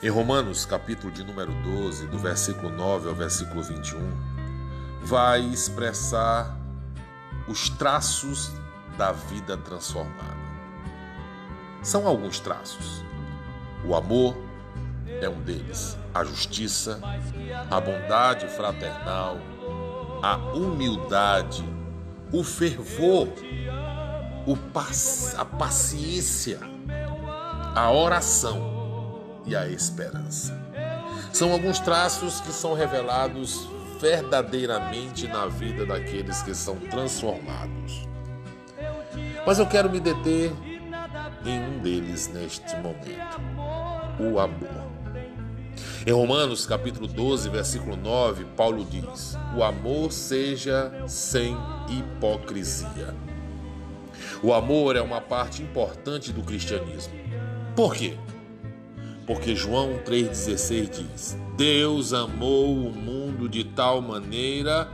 Em Romanos, capítulo de número 12, do versículo 9 ao versículo 21, vai expressar os traços da vida transformada. São alguns traços. O amor é um deles, a justiça, a bondade fraternal, a humildade, o fervor, o a paciência, a oração e a esperança. São alguns traços que são revelados verdadeiramente na vida daqueles que são transformados. Mas eu quero me deter em um deles neste momento: o amor. Em Romanos capítulo 12, versículo 9, Paulo diz: O amor seja sem hipocrisia. O amor é uma parte importante do cristianismo. Por quê? Porque João 3,16 diz: Deus amou o mundo de tal maneira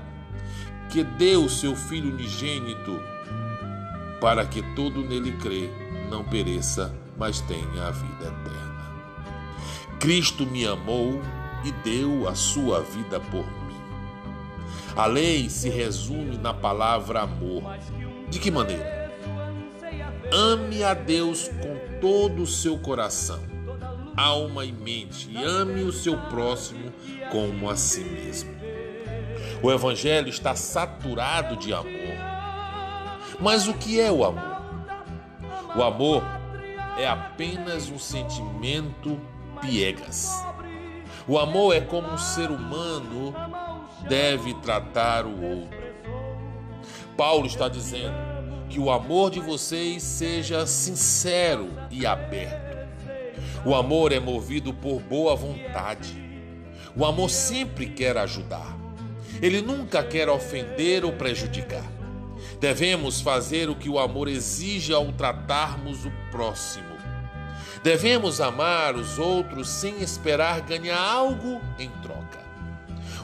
que deu seu Filho unigênito para que todo nele crê não pereça, mas tenha a vida eterna. Cristo me amou e deu a sua vida por mim. A lei se resume na palavra amor. De que maneira? Ame a Deus com todo o seu coração alma e mente e ame o seu próximo como a si mesmo. O Evangelho está saturado de amor. Mas o que é o amor? O amor é apenas um sentimento piegas. O amor é como um ser humano deve tratar o outro. Paulo está dizendo que o amor de vocês seja sincero e aberto. O amor é movido por boa vontade. O amor sempre quer ajudar. Ele nunca quer ofender ou prejudicar. Devemos fazer o que o amor exige ao tratarmos o próximo. Devemos amar os outros sem esperar ganhar algo em troca.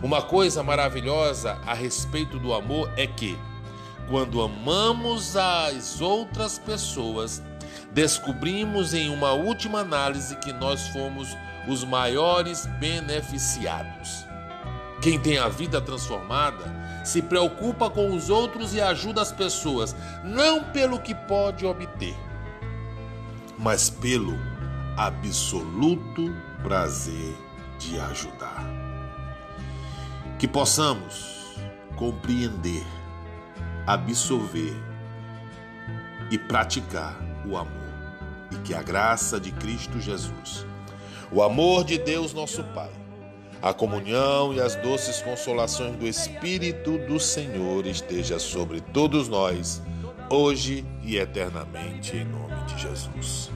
Uma coisa maravilhosa a respeito do amor é que, quando amamos as outras pessoas, descobrimos em uma última análise que nós fomos os maiores beneficiados. Quem tem a vida transformada se preocupa com os outros e ajuda as pessoas, não pelo que pode obter, mas pelo absoluto prazer de ajudar. Que possamos compreender, absorver e praticar o amor e que a graça de Cristo Jesus, o amor de Deus nosso Pai, a comunhão e as doces consolações do Espírito do Senhor esteja sobre todos nós, hoje e eternamente, em nome de Jesus.